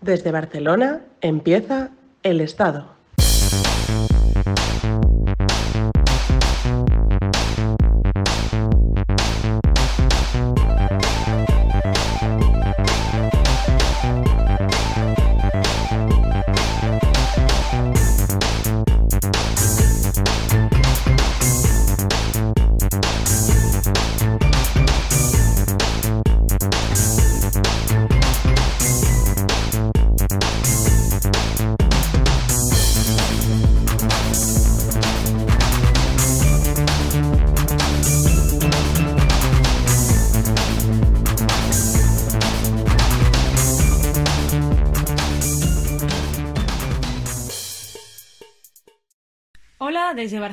Desde Barcelona empieza El Estado.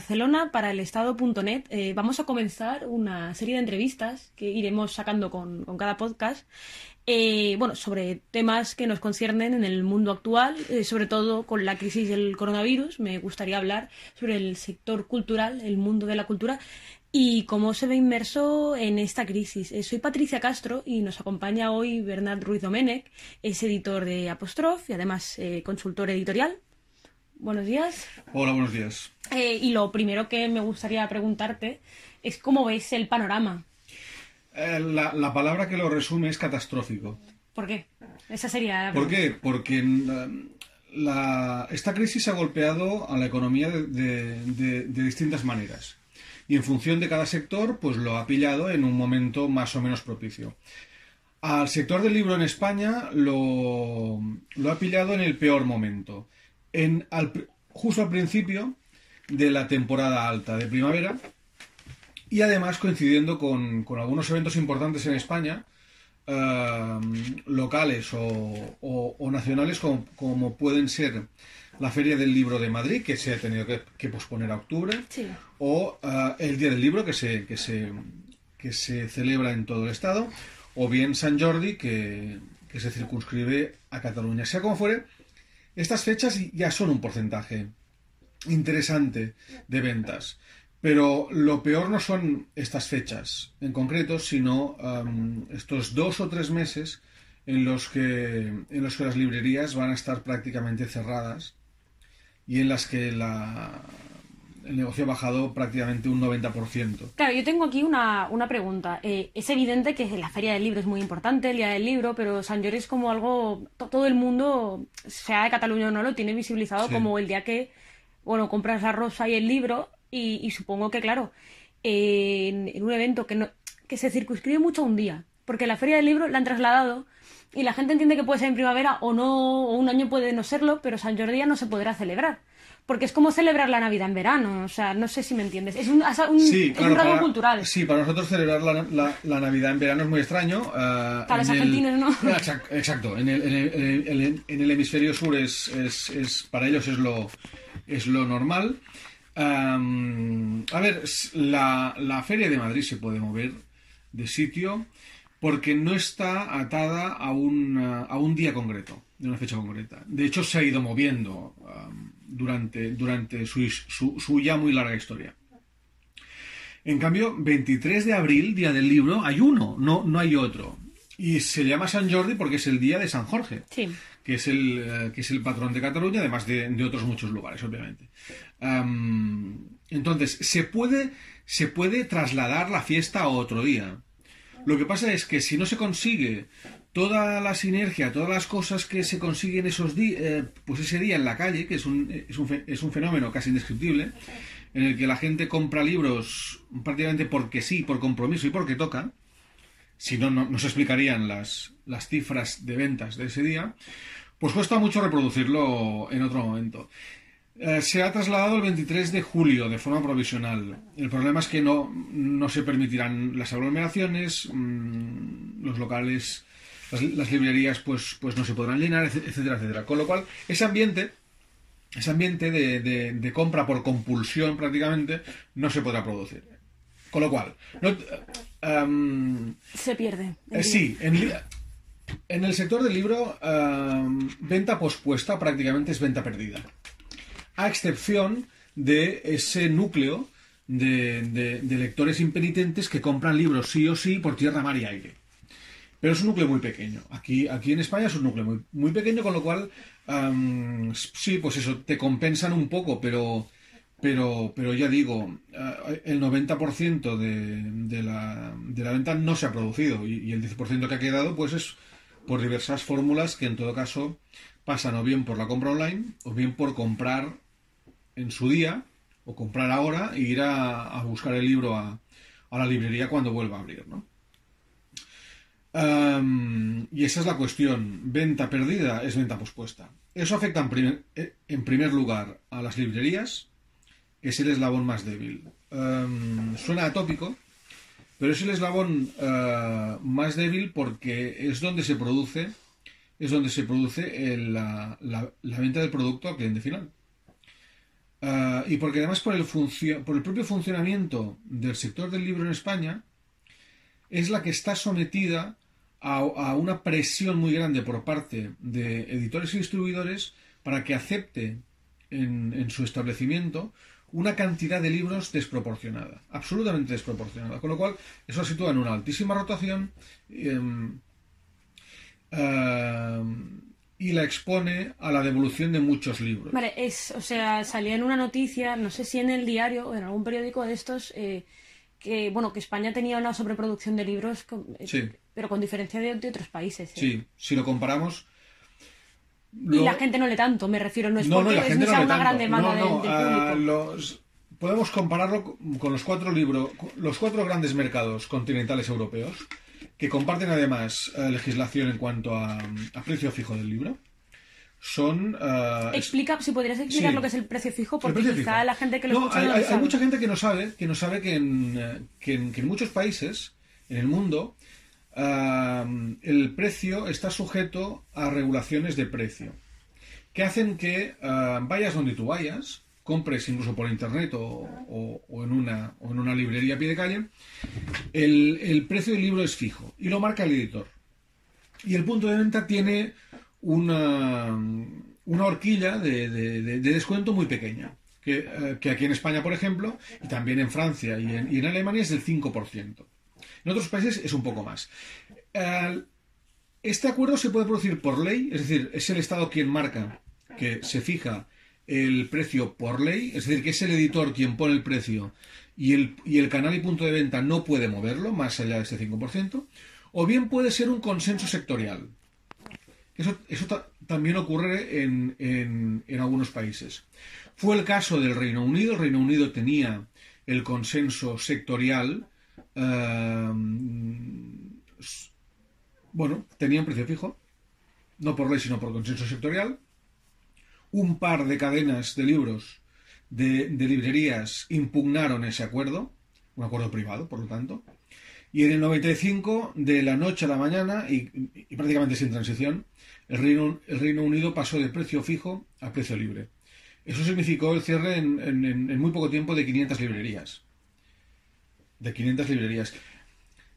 Barcelona para el estado.net eh, vamos a comenzar una serie de entrevistas que iremos sacando con, cada podcast, eh, bueno, sobre temas que nos conciernen en el mundo actual, eh, sobre todo con la crisis del coronavirus. Me gustaría hablar sobre el sector cultural, el mundo de la cultura y cómo se ve inmerso en esta crisis. Soy Patricia Castro y nos acompaña hoy Bernard Ruiz Domenech, es editor de Apostrof y además consultor editorial. Buenos días. Hola, buenos días. Eh, y lo primero que me gustaría preguntarte es cómo ves el panorama. Eh, la, la palabra que lo resume es catastrófico. ¿Por qué? Esa sería la ¿Por pregunta. qué? Porque mm, la- esta crisis ha golpeado a la economía de, de- de- de distintas maneras. Y en función de cada sector, pues lo ha pillado en un momento más o menos propicio. Al sector del libro en España lo, lo ha pillado en el peor momento. En, al pr- justo al principio de la temporada alta de primavera, y además coincidiendo con, con algunos eventos importantes en España, eh, locales o, o- o nacionales, como, como pueden ser la Feria del Libro de Madrid, que se ha tenido que, que posponer a octubre, Sí. o eh, el Día del Libro, que se, que, se, que se celebra en todo el Estado, o bien San Jordi, que, que se circunscribe a Cataluña. Sea como fuere, estas fechas ya son un porcentaje interesante de ventas. Pero lo peor no son estas fechas en concreto, sino estos dos o tres meses en los, que, en los que las librerías van a estar prácticamente cerradas y en las que la, el negocio ha bajado prácticamente un 90%. Claro, yo tengo aquí una, una pregunta. Eh, es evidente que la Feria del Libro es muy importante, el Día del Libro, pero San Jordi es como algo, to- todo el mundo, sea de Cataluña o no, lo tiene visibilizado Sí. como el día que, bueno, compras la rosa y el libro y, y supongo que, claro, eh, en, en un evento que, no, que se circunscribe mucho a un día, porque la Feria del Libro la han trasladado y la gente entiende que puede ser en primavera o no, o un año puede no serlo, pero San Jordi ya no se podrá celebrar. Porque es como celebrar la Navidad en verano, o sea, no sé si me entiendes. Es un, es un, Sí, es claro, un rasgo para, cultural. Sí, para nosotros celebrar la, la- la Navidad en verano es muy extraño. eh, Para los en el- argentinos, ¿no? Exact- Exacto, en el, en el- en el- en hemisferio sur es, es- es- para ellos es lo, es lo normal. Am, a ver, la, la Feria de Madrid se puede mover de sitio porque no está atada a un, uh, a un día concreto, de una fecha concreta. De hecho, se ha ido moviendo am, durante, durante su, su- su ya muy larga historia. En cambio, 23 de abril, día del libro, hay uno, no, no hay otro. Y se llama San Jordi porque es el día de San Jorge, Sí. que es el, eh, que es el patrón de Cataluña, además de, de otros muchos lugares, obviamente. Am, entonces, se puede, se puede trasladar la fiesta a otro día. Lo que pasa es que si no se consigue toda la sinergia, todas las cosas que se consiguen esos días, pues ese día en la calle, que es un, es, un, fenómeno casi indescriptible, en el que la gente compra libros prácticamente porque sí, por compromiso y porque toca, si no, no, no se explicarían las, las cifras de ventas de ese día, pues cuesta mucho reproducirlo en otro momento. Eh, se ha trasladado el 23 de julio de forma provisional. El problema es que no, no se permitirán las aglomeraciones, mm, los locales, las, las librerías pues, pues no se podrán llenar, etc- etcétera, etcétera. Con lo cual, ese ambiente, ese ambiente de, de- de compra por compulsión prácticamente, no se podrá producir. Con lo cual, no, Se pierde. eh, sí, en, en el sector del libro, em, venta pospuesta prácticamente es venta perdida. A excepción de ese núcleo de, de- de lectores impenitentes que compran libros sí o sí por tierra, mar y aire. Pero es un núcleo muy pequeño. Aquí, aquí en España es un núcleo muy, pequeño, con lo cual, am, sí, pues eso, te compensan un poco, pero, pero, pero ya digo, eh, el 90% de, de, la, de la venta no se ha producido y, el 10% que ha quedado, pues es por diversas fórmulas que en todo caso pasan o bien por la compra online o bien por comprar en su día o comprar ahora e ir a, a buscar el libro a, a la librería cuando vuelva a abrir, ¿no? Y esa es la cuestión. Venta perdida es venta pospuesta. Eso afecta en primer, eh, en primer lugar a las librerías, que es el eslabón más débil. Suena atópico, pero es el eslabón eh, más débil porque es donde se produce, es donde se produce el- la, venta del producto al cliente final. Eh, y porque además por el, por el propio funcionamiento del sector del libro en España, es la que está sometida a, una presión muy grande por parte de editores y distribuidores para que acepte en, su establecimiento una cantidad de libros desproporcionada, absolutamente desproporcionada. Con lo cual, eso sitúa en una altísima rotación em, em, y la expone a la devolución de muchos libros. Vale, es, o sea, salía en una noticia, no sé si en el diario o en algún periódico de estos, eh, que, bueno, que España tenía una sobreproducción de libros, con- eh, Sí. pero con diferencia de, de otros países. eh. Sí, si lo comparamos. Y la gente no lee tanto, me refiero, no es No, no, porque la es- gente no sea una gran demanda No, del- ah, público. los- podemos compararlo con- con los cuatro libros, los cuatro grandes mercados continentales europeos, que comparten además eh, legislación en cuanto a, a precio fijo del libro. Son. es- Explica, si podrías explicar Sí. lo que es el precio fijo, porque precio quizá fijo. la gente que lo No, escucha hay, no lo hay- hay sabe. mucha gente que no sabe que no sabe que en, eh, que en, que en muchos países en el mundo ah, el precio está sujeto a regulaciones de precio que hacen que vayas donde tú vayas compres incluso por internet o, o- o en una o en una librería a pie de calle el, el precio del libro es fijo y lo marca el editor y el punto de venta tiene una, una horquilla de, de- de- de descuento muy pequeña, que, eh, que aquí en España, por ejemplo, y también en Francia y en, y en Alemania es del 5%. En otros países es un poco más. Este acuerdo se puede producir por ley, es decir, es el Estado quien marca que se fija el precio por ley, es decir, que es el editor quien pone el precio y el, y el canal y punto de venta no puede moverlo más allá de este 5%, o bien puede ser un consenso sectorial. Eso, eso ta- también ocurre en, algunos países. Fue el caso del Reino Unido. El Reino Unido tenía el consenso sectorial. eh, s- bueno, tenía un precio fijo. No por ley, sino por consenso sectorial. Un par de cadenas de libros de librerías impugnaron ese acuerdo. Un acuerdo privado, por lo tanto. Y en el 95, de la noche a la mañana, y, y prácticamente sin transición, el Reino, el Reino Unido pasó de precio fijo a precio libre. Eso significó el cierre en, en- en- en muy poco tiempo de 500 librerías. De 500 librerías.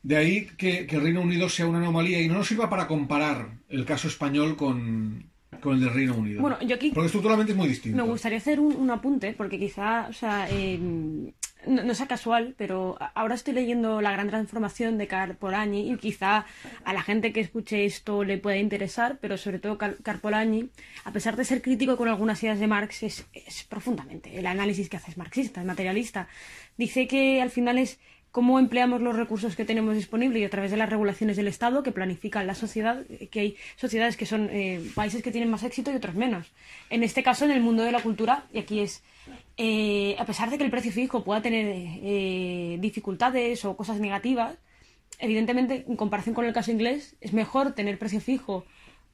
De ahí que, que el Reino Unido sea una anomalía y no nos sirva para comparar el caso español con, con el del Reino Unido. Bueno, yo aquí Porque estructuralmente es muy distinto. Me gustaría hacer un, un apunte, porque quizá, o sea, eh, no, no sea casual, pero ahora estoy leyendo La gran transformación de Carpolagni y quizá a la gente que escuche esto le pueda interesar, pero sobre todo Car- Carpolagni, a pesar de ser crítico con algunas ideas de Marx, es, es profundamente el análisis que hace es marxista, es materialista. Dice que al final es cómo empleamos los recursos que tenemos disponibles y a través de las regulaciones del Estado que planifican la sociedad, que hay sociedades que son eh, países que tienen más éxito y otros menos. En este caso, en el mundo de la cultura, y aquí es, eh, a pesar de que el precio fijo pueda tener eh, dificultades o cosas negativas, evidentemente, en comparación con el caso inglés, es mejor tener precio fijo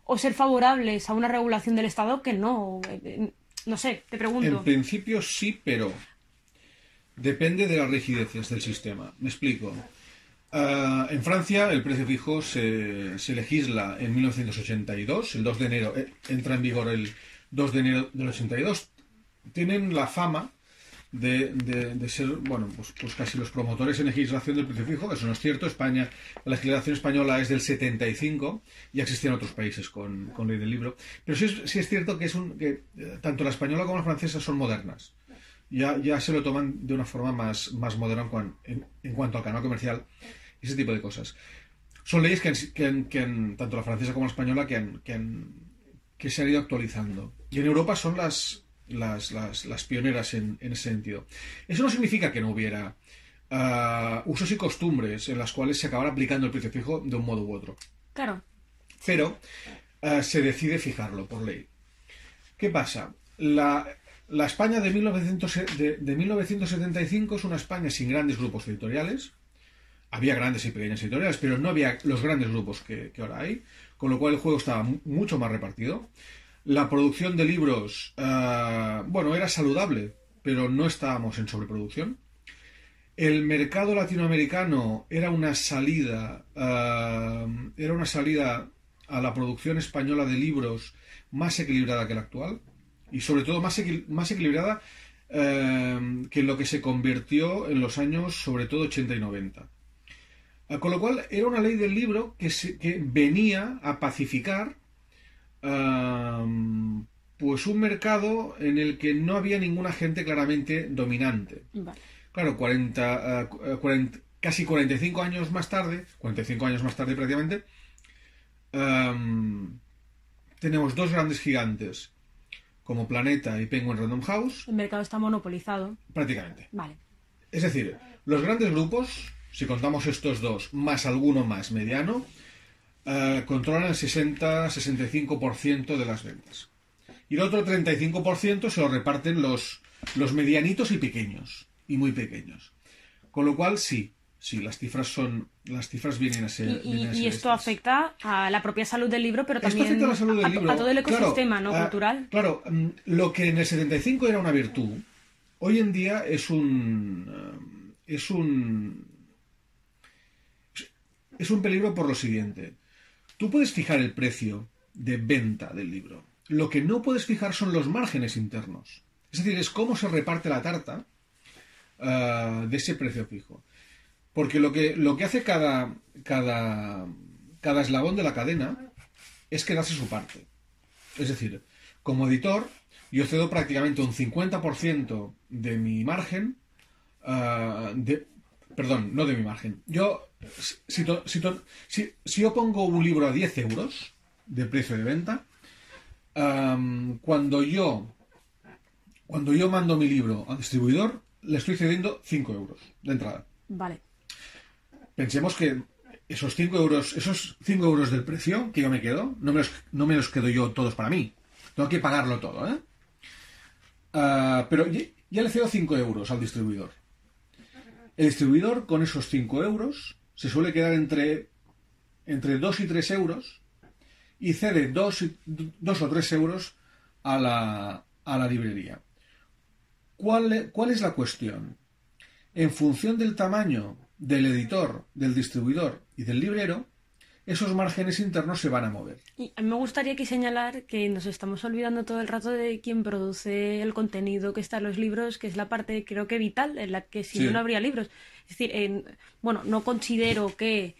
o ser favorables a una regulación del Estado que no. eh, no sé, te pregunto. En principio sí, pero depende de las rigideces del sistema. Me explico. Ah, en Francia el precio fijo se, legisla en 1982, el 2 de enero, eh, entra en vigor el 2 de enero del 82. Tienen la fama de, de- de ser, bueno, pues, pues casi los promotores en legislación del precio fijo. Eso no es cierto. España, la legislación española es del 75, ya existían otros países con, con ley del libro. Pero sí es, sí es cierto que, es un, que eh, tanto la española como la francesa son modernas. Ya, ya se lo toman de una forma más, más moderna en, cuan- en- en cuanto al canal comercial y ese tipo de cosas. son leyes que, que tanto la francesa como la española, que, han- que, han- que se han ido actualizando. Y en Europa son las, las, las, las pioneras en, en ese sentido. Eso no significa que no hubiera ah, usos y costumbres en las cuales se acabara aplicando el precio fijo de un modo u otro. Claro. Pero ah, se decide fijarlo por ley. ¿Qué pasa? La, la España de, 1900 de, de 1975 es una España sin grandes grupos editoriales. Había grandes y pequeñas editoriales, pero no había los grandes grupos que, ahora hay, con lo cual el juego estaba mu- mucho más repartido. La producción de libros, ah, bueno, era saludable, pero no estábamos en sobreproducción. El mercado latinoamericano era una salida, ah, era una salida a la producción española de libros más equilibrada que la actual y sobre todo más, equil- más equilibrada eh, que lo que se convirtió en los años sobre todo 80 y 90. Ah, Con lo cual era una ley del libro que, se- que venía a pacificar am, pues un mercado en el que no había ninguna gente claramente dominante. Vale. Claro, 40, eh, cu- eh, 40 casi 45 años más tarde, 45 años más tarde prácticamente, em, tenemos dos grandes gigantes como Planeta y Penguin Random House, El mercado está monopolizado. prácticamente. Vale. Es decir, los grandes grupos, si contamos estos dos, más alguno más mediano, eh, controlan el 60-65% de las ventas. Y el otro 35% se lo reparten los, los medianitos y pequeños, y muy pequeños. Con lo cual, sí, sí, las cifras son, las cifras vienen a ser. y- a y esto estas. afecta a la propia salud del libro, pero Esto también afecta a la salud del a, libro. a todo el Claro, ecosistema no ah, cultural. Claro, mm, lo que en el 75 era una virtud, hoy en día es un. eh, es un. Es un peligro por lo siguiente. Tú puedes fijar el precio de venta del libro. Lo que no puedes fijar son los márgenes internos. Es decir, es cómo se reparte la tarta ah, de ese precio fijo. Porque lo que, lo que hace cada, cada, cada eslabón de la cadena es quedarse su parte. Es decir, como editor, yo cedo prácticamente un 50% de mi margen. ah, perdón, no de mi margen. Yo, si, to- si to- si- si yo pongo un libro a 10 euros de precio de venta, cuando yo cuando yo mando mi libro al distribuidor, le estoy cediendo 5 euros de entrada. Vale. Pensemos que esos 5 euros, esos 5 euros del precio que yo me quedo, no me los, no me los quedo yo todos para mí. Tengo que pagarlo todo, ¿eh? Ah, pero ya, ya le cedo 5 euros al distribuidor. El distribuidor, con esos 5 euros, se suele quedar entre, entre 2 y 3 euros y cede 2, o 3 euros a la, a la librería. ¿Cuál, ¿Cuál es la cuestión? En función del tamaño del editor, del distribuidor y del librero, esos márgenes internos se van a mover. Y a mí me gustaría aquí señalar que nos estamos olvidando todo el rato de quien produce el contenido que está en los libros, que es la parte creo que vital, en la que si Sí. no, no habría libros. Es decir, en- bueno, no considero que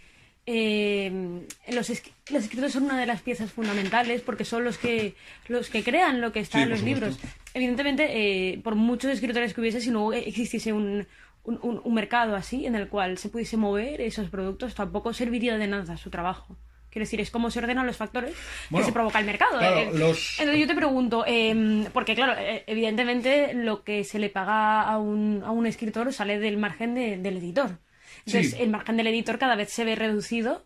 eh, los, es- los escritores son una de las piezas fundamentales porque son los que los que crean lo que está Sí, en los libros. Evidentemente, eh, por muchos escritores que hubiese, si no existiese un, un, un- un mercado así en el cual se pudiese mover esos productos, tampoco serviría de nada su trabajo. Quiero decir, es cómo se ordenan los factores Bueno, que se provoca el mercado. claro, Eh, los- Entonces yo te pregunto, eh, porque claro, eh, evidentemente lo que se le paga a un, a un escritor sale del margen de- del editor. Entonces Sí. el margen del editor cada vez se ve reducido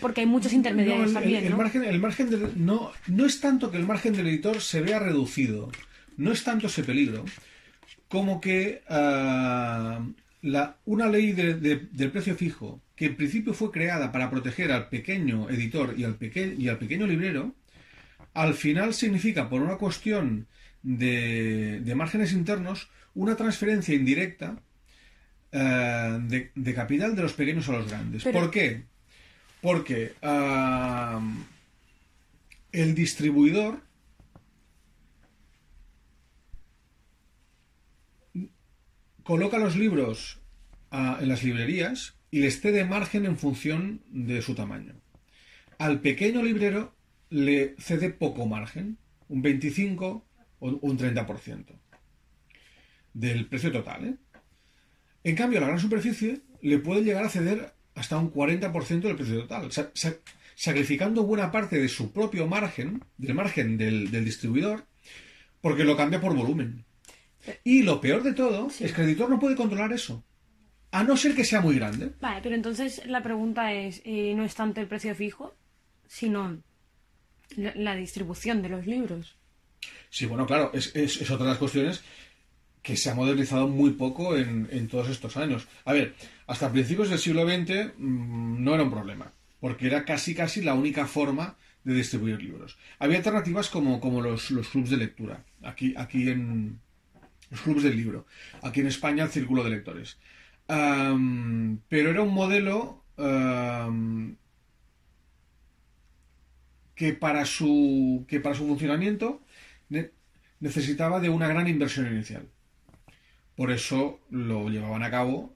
porque hay muchos intermediarios No, el, también, el ¿no? margen, el margen del- no, no es tanto que el margen del editor se vea reducido, no es tanto ese peligro, como que ah, la, una ley de- de- del precio fijo, que en principio fue creada para proteger al pequeño editor y al, peque- y al pequeño librero, al final significa, por una cuestión de, de márgenes internos, una transferencia indirecta eh, de, capital de los pequeños a los grandes. Pero- ¿Por qué? Porque ah, el distribuidor coloca los libros ah, en las librerías y les cede margen en función de su tamaño. Al pequeño librero le cede poco margen, un 25 o un 30% del precio total. ¿eh? En cambio, a la gran superficie le puede llegar a ceder hasta un 40% del precio total, sa- sa- sacrificando buena parte de su propio margen, del margen del distribuidor, porque lo cambia por volumen. Y lo peor de todo Sí. es que el editor no puede controlar eso, a no ser que sea muy grande. Vale, pero entonces la pregunta es, eh, no es tanto el precio fijo, sino la, la distribución de los libros. Sí, bueno, claro, es, es- es otra de las cuestiones que se ha modernizado muy poco en, en todos estos años. A ver, hasta principios del siglo XX mm, no era un problema, porque era casi casi la única forma de distribuir libros. Había alternativas como, como los, los clubs de lectura, aquí, aquí en los clubs del libro, aquí en España el Círculo de Lectores. Pero era un modelo que para su que para su funcionamiento ne- necesitaba de una gran inversión inicial. Por eso lo llevaban a cabo,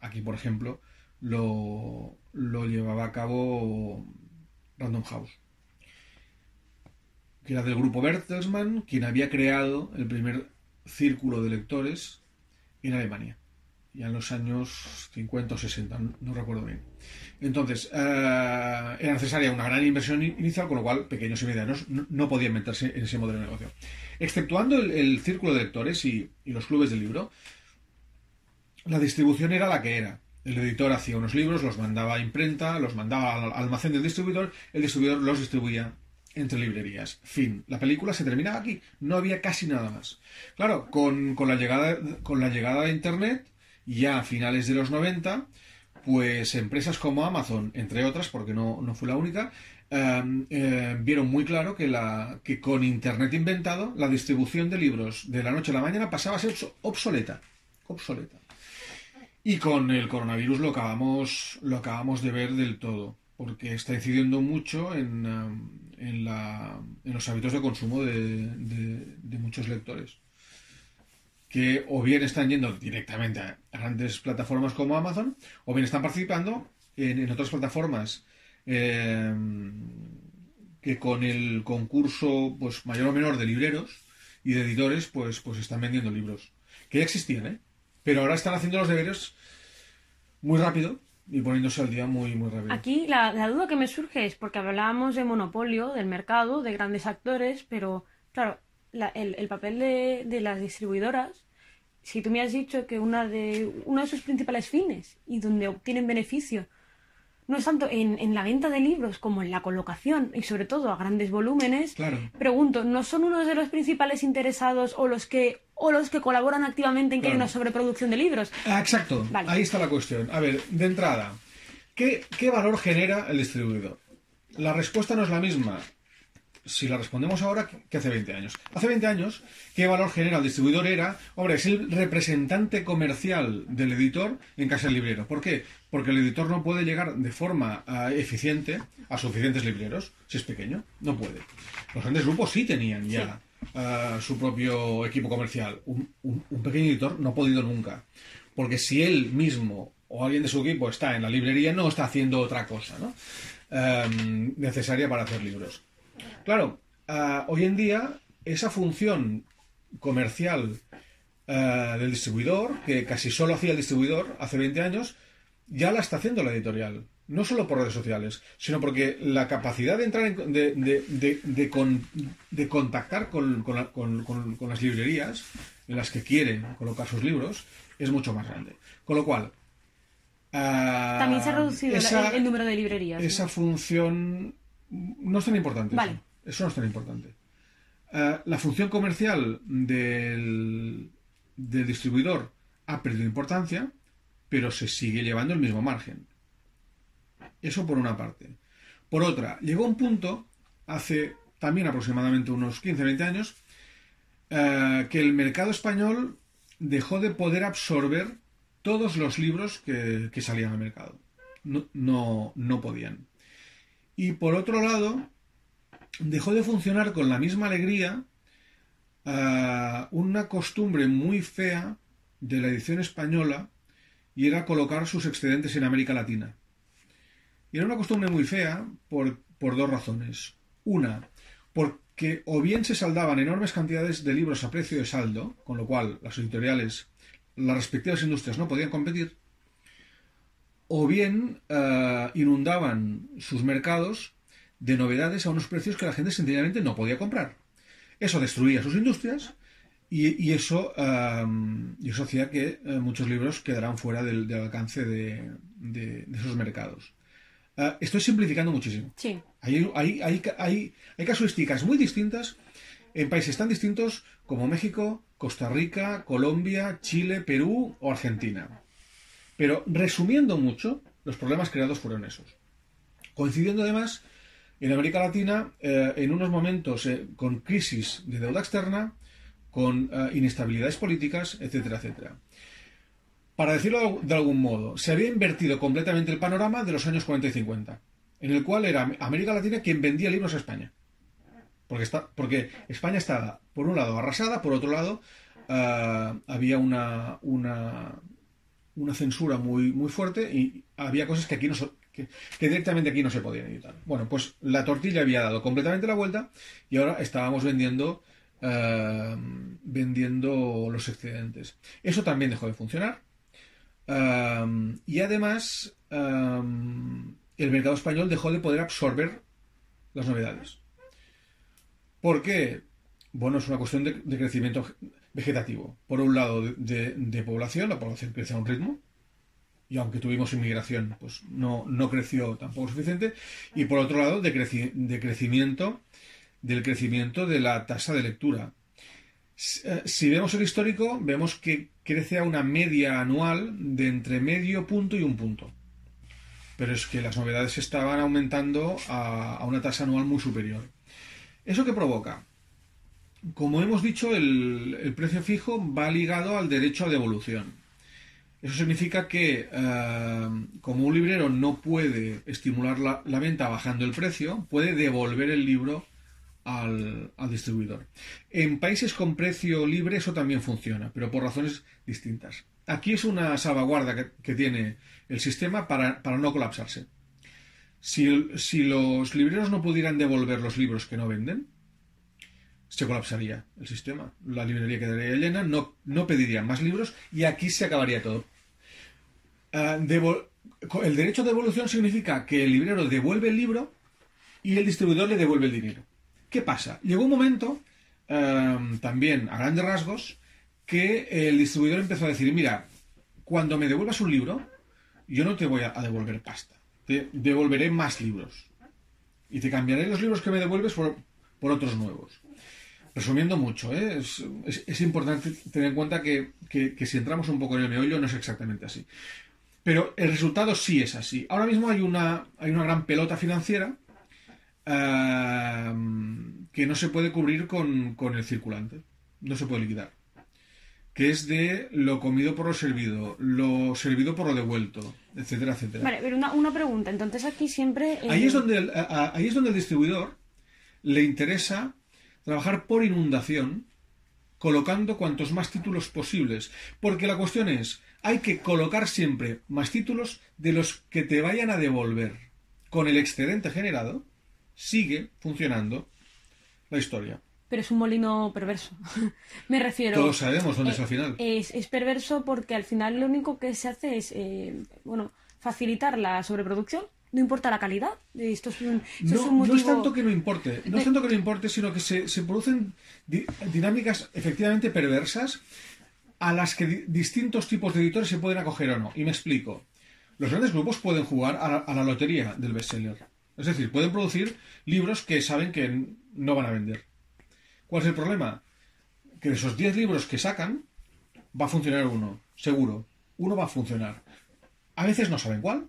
aquí por ejemplo, lo, lo llevaba a cabo Random House, que era del grupo Bertelsmann, quien había creado el primer círculo de lectores en Alemania, ya en los años 50 o 60, no, recuerdo bien. Entonces, eh, era necesaria una gran inversión inicial, con lo cual pequeños y medianos no, podían meterse en ese modelo de negocio. Exceptuando el, círculo de lectores y, y los clubes de libro, la distribución era la que era. El editor hacía unos libros, los mandaba a imprenta, los mandaba al almacén del distribuidor, el distribuidor los distribuía entre librerías. Fin. La película se terminaba aquí. No había casi nada más. Claro, con, con la, llegada, con la llegada de Internet, ya a finales de los 90, pues empresas como Amazon, entre otras, porque no, no fue la única, eh, eh, vieron muy claro que, la, que con Internet inventado, la distribución de libros de la noche a la mañana pasaba a ser obs- obsoleta. Obsoleta. Y con el coronavirus lo acabamos, lo acabamos de ver del todo, porque está incidiendo mucho en, um, en, la- en los hábitos de consumo de, muchos lectores, que o bien están yendo directamente a grandes plataformas como Amazon, o bien están participando en, en otras plataformas eh, que con el concurso pues mayor o menor de libreros y de editores, pues, pues están vendiendo libros. Que ya existían, ¿eh? Pero ahora están haciendo los deberes muy rápido y poniéndose al día muy, muy rápido. Aquí la, la duda que me surge es porque hablábamos de monopolio, del mercado, de grandes actores, pero claro, la- el, el papel de, de las distribuidoras, si tú me has dicho que una de, uno de sus principales fines y donde obtienen beneficio no es tanto en, en la venta de libros como en la colocación y sobre todo a grandes volúmenes, Claro. pregunto, ¿no son uno de los principales interesados o los que o los que colaboran activamente en que Claro. hay una sobreproducción de libros? Ah, exacto, Vale. ahí está la cuestión. A ver, de entrada, ¿qué, ¿qué valor genera el distribuidor? La respuesta no es la misma si la respondemos ahora que que hace 20 años. Hace 20 años, ¿qué valor genera el distribuidor? Era, hombre, es el representante comercial del editor en casa del librero. ¿Por qué? Porque el editor no puede llegar de forma ah, eficiente a suficientes libreros, si es pequeño, no puede. Los grandes grupos sí tenían ya su propio equipo comercial. Un, pequeño editor no ha podido nunca. Porque si él mismo o alguien de su equipo está en la librería, no está haciendo otra cosa. Em, necesaria para hacer libros. Claro, hoy en día esa función comercial del distribuidor, que casi solo hacía el distribuidor hace 20 años, ya la está haciendo la editorial. No solo por redes sociales, sino porque la capacidad de entrar en, de, de- de- de con- de contactar con, con la- con- con- con las librerías en las que quiere colocar sus libros es mucho más grande. Con lo cual. ah, También se ha reducido esa- el, el número de librerías. ¿no? esa función no es tan importante. Vale. Eso, Eso no es tan importante. Eh, la función comercial del, del distribuidor ha perdido importancia, pero se sigue llevando el mismo margen. Eso por una parte. Por otra, llegó un punto, hace también aproximadamente unos 15-20 años, eh, que el mercado español dejó de poder absorber todos los libros que, salían al mercado. No, no, podían. Y por otro lado, dejó de funcionar con la misma alegría ah, una costumbre muy fea de la edición española y era colocar sus excedentes en América Latina. Y era una costumbre muy fea por, dos razones. Una, porque o bien se saldaban enormes cantidades de libros a precio de saldo, con lo cual las editoriales, las respectivas industrias no podían competir, o bien eh, inundaban sus mercados de novedades a unos precios que la gente sencillamente no podía comprar. Eso destruía sus industrias y, eso, eh, eso hacía que eh, muchos libros quedaran fuera del, alcance de, esos mercados. Estoy simplificando muchísimo. Sí. Hay, hay, hay, hay, casuísticas muy distintas en países tan distintos como México, Costa Rica, Colombia, Chile, Perú o Argentina. Pero resumiendo mucho, los problemas creados fueron esos. Coincidiendo además en América Latina eh, en unos momentos eh, con crisis de deuda externa, con eh, inestabilidades políticas, etcétera, etcétera. Para decirlo de algún modo, se había invertido completamente el panorama de los años 40 y 50, en el cual era América Latina quien vendía libros a España. Porque, España estaba, por un lado, arrasada, por otro lado, había una, censura muy, muy fuerte y había cosas que aquí no directamente aquí no se podían editar. Bueno, pues la tortilla había dado completamente la vuelta y ahora estábamos vendiendo eh, vendiendo los excedentes. Eso también dejó de funcionar. Y además el mercado español dejó de poder absorber las novedades. ¿Por qué? Bueno, es una cuestión de crecimiento vegetativo. Por un lado, de, población, la población crece a un ritmo, y aunque tuvimos inmigración, pues no, no creció tampoco suficiente. Y por otro lado, de, de crecimiento, del crecimiento de la tasa de lectura. Eh, si vemos el histórico, vemos que crece a una media anual de entre medio punto y un punto. Pero es que las novedades estaban aumentando a, una tasa anual muy superior. ¿Eso qué provoca? como hemos dicho, el, precio fijo va ligado al derecho a devolución. Eso significa que, eh, como un librero no puede estimular la, venta bajando el precio, puede devolver el libro al, distribuidor. En países con precio libre eso también funciona, pero por razones distintas. Aquí es una salvaguarda que, tiene el sistema para, no colapsarse. Si, si los libreros no pudieran devolver los libros que no venden, se colapsaría el sistema. La librería quedaría llena, no, no pedirían más libros y aquí se acabaría todo. Ah, el derecho de devolución significa que el librero devuelve el libro y el distribuidor le devuelve el dinero. ¿Qué pasa? Llegó un momento, ah, también a grandes rasgos, que el distribuidor empezó a decir, mira, cuando me devuelvas un libro, yo no te voy a devolver pasta, te devolveré más libros. Y te cambiaré los libros que me devuelves por, por otros nuevos. Resumiendo mucho, ¿eh? es, importante tener en cuenta que, si entramos un poco en el meollo no es exactamente así. Pero el resultado sí es así. Ahora mismo hay una, hay una gran pelota financiera eh, que no se puede cubrir con, el circulante. No se puede liquidar. Que es de lo comido por lo servido, lo servido por lo devuelto, etcétera, etcétera. Vale, pero una, pregunta. Entonces aquí siempre... Ahí, es donde ahí es donde el distribuidor le interesa trabajar por inundación, colocando cuantos más títulos posibles. Porque la cuestión es, hay que colocar siempre más títulos de los que te vayan a devolver. Con el excedente generado, sigue funcionando la historia. Pero es un molino perverso. Me refiero. Todos sabemos dónde es al final. Es, perverso porque al final lo único que se hace es, eh, bueno, facilitar la sobreproducción no importa la calidad. Esto es un, no, es tanto que no importe, no es tanto que no importe, sino que se, producen dinámicas efectivamente perversas a las que distintos tipos de editores se pueden acoger o no. Y me explico. Los grandes grupos pueden jugar a la, lotería del bestseller. Es decir, pueden producir libros que saben que no van a vender. ¿Cuál es el problema? Que de esos 10 libros que sacan, va a funcionar uno, seguro. Uno va a funcionar. A veces no saben cuál,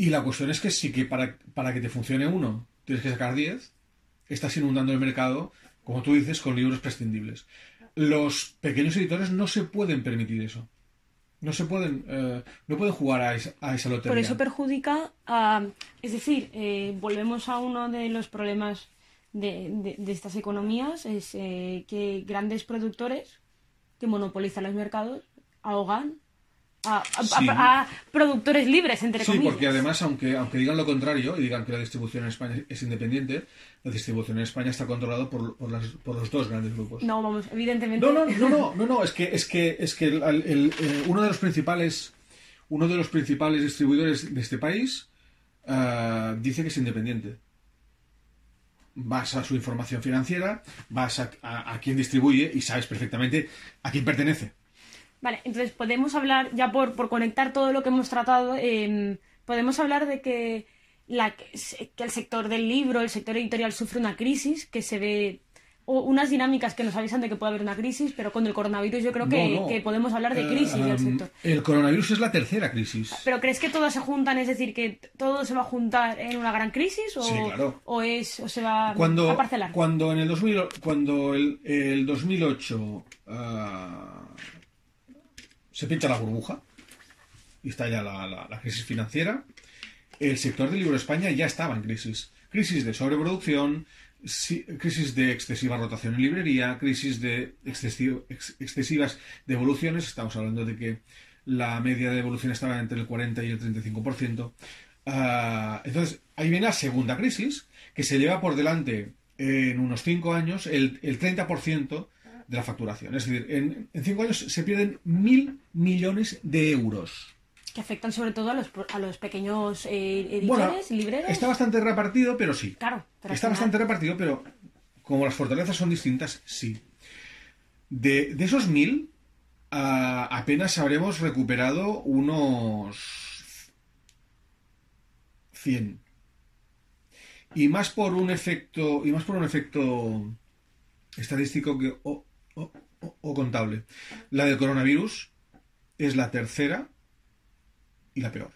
y la cuestión es que sí que para, para que te funcione uno tienes que sacar 10, estás inundando el mercado, como tú dices, con libros prescindibles. Los pequeños editores no se pueden permitir eso. No se pueden, eh, no pueden jugar a esa, a esa, lotería. Por eso perjudica a... Es decir, eh, volvemos a uno de los problemas de, de, estas economías, es eh, que grandes productores que monopolizan los mercados ahogan a, productores libres, entre comillas. Sí, porque además, aunque, aunque digan lo contrario y digan que la distribución en España es independiente, la distribución en España está controlada por, por, las, por los dos grandes grupos. No, vamos, evidentemente. No, no, no, no, no, es que, es que, es que el, eh, uno de los principales uno de los principales distribuidores de este país eh, dice que es independiente. Vas a su información financiera, vas a, a, a quién distribuye y sabes perfectamente a quién pertenece. Vale, entonces podemos hablar, ya por, por conectar todo lo que hemos tratado, eh, podemos hablar de que, la, que el sector del libro, el sector editorial sufre una crisis que se ve o unas dinámicas que nos avisan de que puede haber una crisis, pero con el coronavirus yo creo que, No, no. que podemos hablar de crisis Eh, del um, sector. El coronavirus es la tercera crisis. ¿Pero crees que todas se juntan? Es decir, que todo se va a juntar en una gran crisis o, Sí, claro. o, es, o se va Cuando, a parcelar? cuando en el 2000, cuando el, el 2008 ah, se pincha la burbuja y está ya la, la- crisis financiera, el sector del libro de España ya estaba en crisis. Crisis de sobreproducción, si- crisis de excesiva rotación en librería, crisis de excesivo- ex- excesivas devoluciones. Estamos hablando de que la media de devolución estaba entre el 40 y el 35%. Ah, entonces, ahí viene la segunda crisis, que se lleva por delante en unos 5 años el, el 30% de la facturación. Es decir, en, en 5 años se pierden mil millones de euros. Que afectan sobre todo a los, a los pequeños eh, Bueno, editores, libreros. está bastante repartido, pero sí. Claro, pero Está bastante repartido, pero como las fortalezas son distintas, sí. De, de esos mil, apenas habremos recuperado unos 100. Y más por un efecto, y más por un efecto estadístico que, o- o- o contable. La del coronavirus es la tercera y la peor.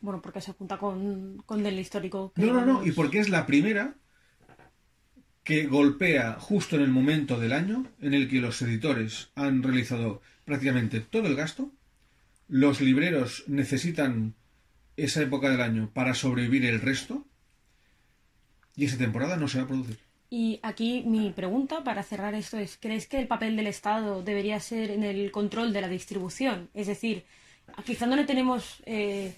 Bueno, porque se junta con, con del histórico. que No, no, no, y porque es la primera que golpea justo en el momento del año en el que los editores han realizado prácticamente todo el gasto, los libreros necesitan esa época del año para sobrevivir el resto, y esa temporada no se va a producir. Y aquí mi pregunta para cerrar esto es, ¿crees que el papel del Estado debería ser en el control de la distribución? Es decir, quizá no le tenemos... eh,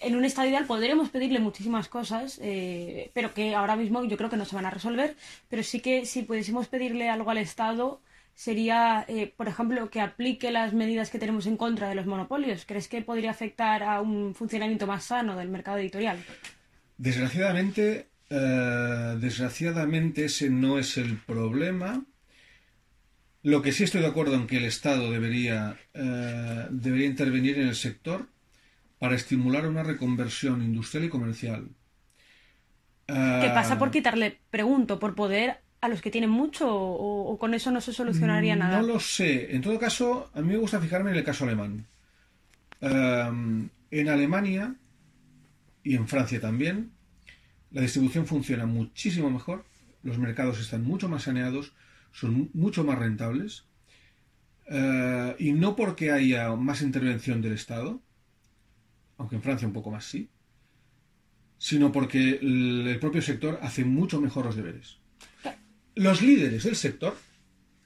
en un estado ideal podremos pedirle muchísimas cosas, eh, pero que ahora mismo yo creo que no se van a resolver, pero sí que si pudiésemos pedirle algo al Estado sería, eh, por ejemplo, que aplique las medidas que tenemos en contra de los monopolios. ¿Crees que podría afectar a un funcionamiento más sano del mercado editorial? Desgraciadamente, eh, desgraciadamente ese no es el problema. Lo que sí estoy de acuerdo en que el Estado debería, eh, debería intervenir en el sector para estimular una reconversión industrial y comercial. ¿Qué Eh, pasa por quitarle, pregunto, por poder a los que tienen mucho o, o con eso no se solucionaría nada? No lo sé. En todo caso, a mí me gusta fijarme en el caso alemán. Eh, en Alemania y en Francia también, la distribución funciona muchísimo mejor, los mercados están mucho más saneados, son mucho más rentables, eh, y no porque haya más intervención del Estado, aunque en Francia un poco más sí, sino porque el, el propio sector hace mucho mejor los deberes. Los líderes del sector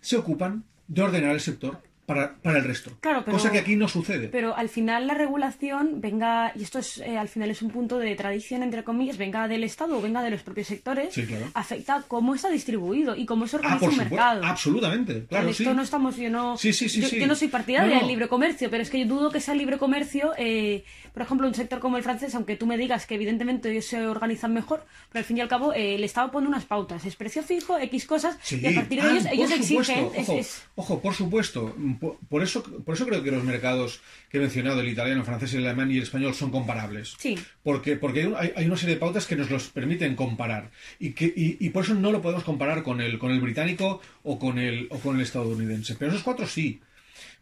se ocupan de ordenar el sector para, para el resto. Claro, pero- Cosa que aquí no sucede. Pero al final la regulación venga, y esto es eh, al final es un punto de tradición, entre comillas, venga del Estado o venga de los propios sectores, Sí, claro. afecta cómo está distribuido y cómo se ah, organiza por un mercado. Absolutamente. Claro, sí. esto no estamos, yo no, Sí, yo, no soy partidaria No, no. del libre comercio, pero es que yo dudo que sea libre comercio, eh, por ejemplo, un sector como el francés, aunque tú me digas que evidentemente ellos se organizan mejor, pero al fin y al cabo eh, el Estado pone unas pautas, es precio fijo, X cosas, y a partir de Ah, ellos, ellos supuesto. exigen, es- Ojo, es- ojo, por supuesto. Por, eso, por eso creo que los mercados que he mencionado, el italiano, el francés, el alemán y el español, son comparables. Sí. Porque, porque hay, hay- una serie de pautas que nos los permiten comparar. Y, que, y, y por eso no lo podemos comparar con el, con el británico o con el, o con el estadounidense. Pero esos cuatro sí.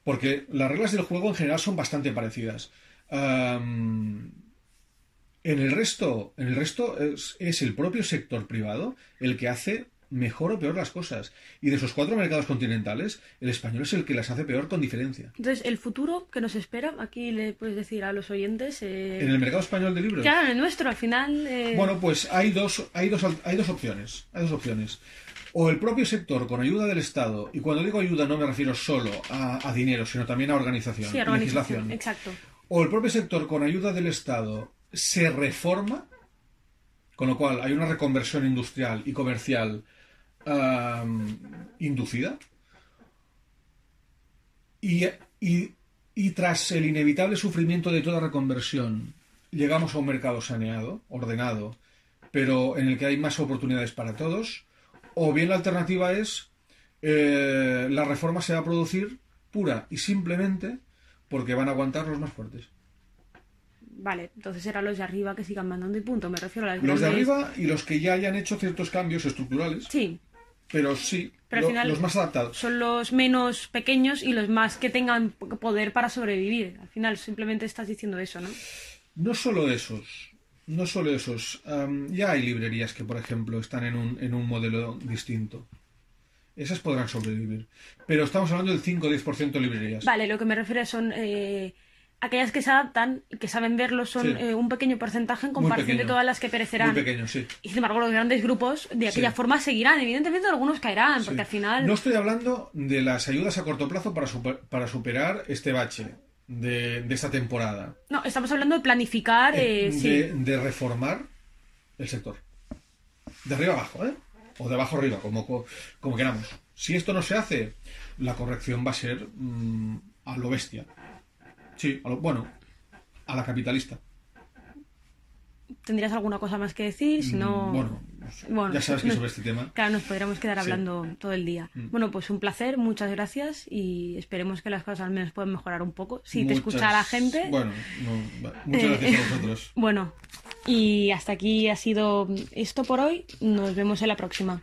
Porque las reglas del juego en general son bastante parecidas. En el resto, en el resto es, es el propio sector privado el que hace mejor o peor las cosas. Y de esos cuatro mercados continentales, el español es el que las hace peor con diferencia. Entonces, el futuro que nos espera, aquí le puedes decir a los oyentes, eh, En el mercado español de libros. que hagan el nuestro, al final... eh, Bueno, pues hay dos, hay dos, hay dos opciones. Hay dos opciones. O el propio sector con ayuda del Estado, y cuando digo ayuda no me refiero solo a, a dinero, sino también a organización, sí, organización, legislación. exacto. O el propio sector con ayuda del Estado se reforma, con lo cual hay una reconversión industrial y comercial inducida. Y tras el inevitable sufrimiento de toda reconversión, llegamos a un mercado saneado, ordenado, pero en el que hay más oportunidades para todos, o bien la alternativa es eh, la reforma se va a producir pura y simplemente porque van a aguantar los más fuertes. Vale, entonces serán los de arriba que sigan mandando y punto. Me refiero a las Los de grandes- arriba y los que ya hayan hecho ciertos cambios estructurales, Sí, pero sí, Pero al lo- final- los más adaptados. son los menos pequeños y los más que tengan poder para sobrevivir. Al final simplemente estás diciendo eso, ¿no? No solo esos, no solo esos. Am, ya hay librerías que, por ejemplo, están en un, en un modelo distinto. Esas podrán sobrevivir. Pero estamos hablando del 5 o 10% de librerías. Vale, lo que me refiero son eh, aquellas que se adaptan y que saben verlo son Sí. eh, un pequeño porcentaje en comparación de todas las que perecerán. Muy pequeño, sí. Y sin embargo, los grandes grupos de aquella Sí. forma seguirán. Evidentemente, algunos caerán, porque al final. No estoy hablando de las ayudas a corto plazo para, super- para superar este bache de, de esta temporada. No, estamos hablando de planificar. eh, Eh, de, de reformar el sector. De arriba abajo, ¿eh? O de abajo arriba, como, co- como queramos. Si esto no se hace, la corrección va a ser mm, a lo bestia. Sí, a lo, bueno, a la capitalista. ¿Tendrías alguna cosa más que decir? Si no. Mm, Bueno, Bueno, ya sabes que sobre este tema. Claro, nos podríamos quedar Sí. hablando todo el día. Mm. Bueno, pues un placer, muchas gracias y esperemos que las cosas al menos puedan mejorar un poco. Si te escucha la gente. Bueno, no, muchas Eh, gracias a vosotros. Bueno, y hasta aquí ha sido esto por hoy. Nos vemos en la próxima.